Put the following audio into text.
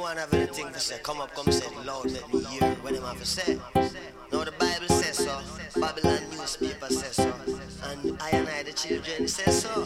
Anyone have anything to say, come up, come say Lord, let me hear what them have to say. Now the Bible says so, Babylon newspaper says so, and I and I the children say so.